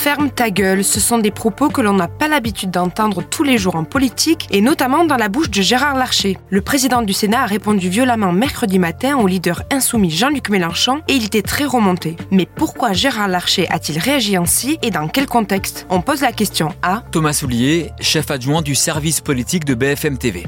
Ferme ta gueule, ce sont des propos que l'on n'a pas l'habitude d'entendre tous les jours en politique et notamment dans la bouche de Gérard Larcher. Le président du Sénat a répondu violemment mercredi matin au leader insoumis Jean-Luc Mélenchon et il était très remonté. Mais pourquoi Gérard Larcher a-t-il réagi ainsi et dans quel contexte? On pose la question à Thomas Soulier, chef adjoint du service politique de BFM TV.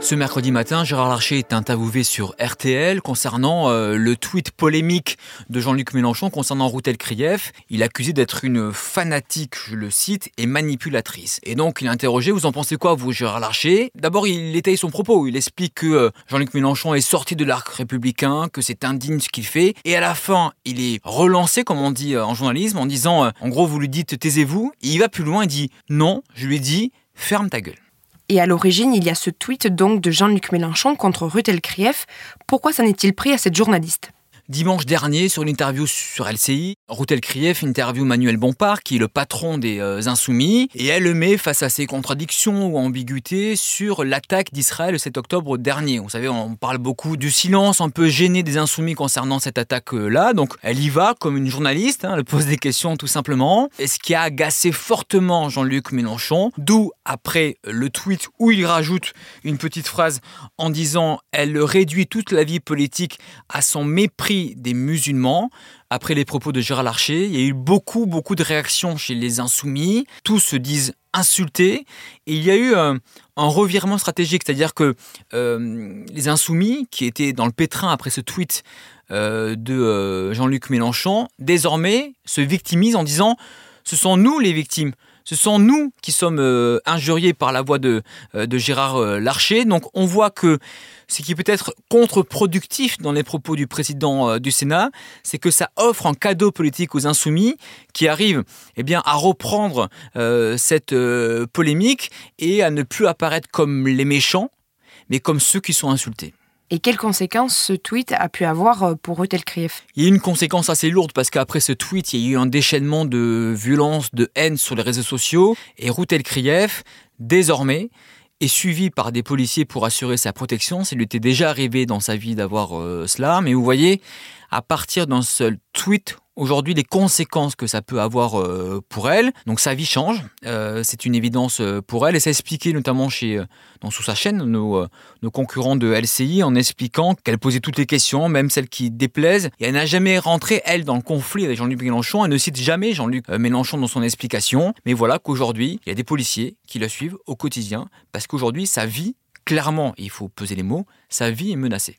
Ce mercredi matin, Gérard Larcher est interviewé sur RTL concernant euh, le tweet polémique de Jean-Luc Mélenchon concernant Routel Krief. Il accusé d'être une fanatique, je le cite, et manipulatrice. Et donc il est interrogé, vous en pensez quoi vous Gérard Larcher? D'abord il étaye son propos, il explique que euh, Jean-Luc Mélenchon est sorti de l'arc républicain, que c'est indigne ce qu'il fait, et à la fin il est relancé, comme on dit euh, en journalisme, en disant, en gros vous lui dites taisez-vous, il va plus loin, il dit non, je lui dis ferme ta gueule. Et à l'origine, il y a ce tweet donc de Jean-Luc Mélenchon contre Ruth Elkrief. Pourquoi s'en est-il pris à cette journaliste? Dimanche dernier, sur une interview sur LCI, Routel Krief interview Manuel Bompard, qui est le patron des euh, Insoumis, et elle le met face à ses contradictions ou ambiguïtés sur l'attaque d'Israël le 7 octobre dernier. Vous savez, on parle beaucoup du silence un peu gêné des Insoumis concernant cette attaque-là, donc elle y va comme une journaliste, hein, elle pose des questions tout simplement. Et ce qui a agacé fortement Jean-Luc Mélenchon, d'où après le tweet où il rajoute une petite phrase en disant elle réduit toute la vie politique à son mépris des musulmans. Après les propos de Gérard Larcher, il y a eu beaucoup, beaucoup de réactions chez les insoumis. Tous se disent insultés. Et il y a eu un, revirement stratégique, c'est-à-dire que euh, les insoumis, qui étaient dans le pétrin après ce tweet euh, de euh, Jean-Luc Mélenchon, désormais se victimisent en disant ce sont nous les victimes. Ce sont nous qui sommes injuriés par la voix de, de Gérard Larcher. Donc on voit que ce qui peut être contre-productif dans les propos du président euh, du Sénat, c'est que ça offre un cadeau politique aux insoumis qui arrivent eh à reprendre euh, cette euh, polémique et à ne plus apparaître comme les méchants, mais comme ceux qui sont insultés. Et quelles conséquences ce tweet a pu avoir pour Rutel Krief? Il y a une conséquence assez lourde parce qu'après ce tweet, il y a eu un déchaînement de violence, de haine sur les réseaux sociaux. Et Rutel Krief, désormais, est suivi par des policiers pour assurer sa protection. Ça lui était déjà arrivé dans sa vie d'avoir euh, cela. Mais vous voyez, à partir d'un seul tweet aujourd'hui les conséquences que ça peut avoir euh, pour elle. Donc sa vie change, euh, c'est une évidence euh, pour elle et c'est expliqué notamment chez, sous sa chaîne, nos, nos concurrents de LCI en expliquant qu'elle posait toutes les questions, même celles qui déplaisent. Et elle n'a jamais rentré, elle, dans le conflit avec Jean-Luc Mélenchon. Elle ne cite jamais Jean-Luc Mélenchon dans son explication. Mais voilà qu'aujourd'hui, il y a des policiers qui la suivent au quotidien parce qu'aujourd'hui, sa vie, clairement, il faut peser les mots, sa vie est menacée.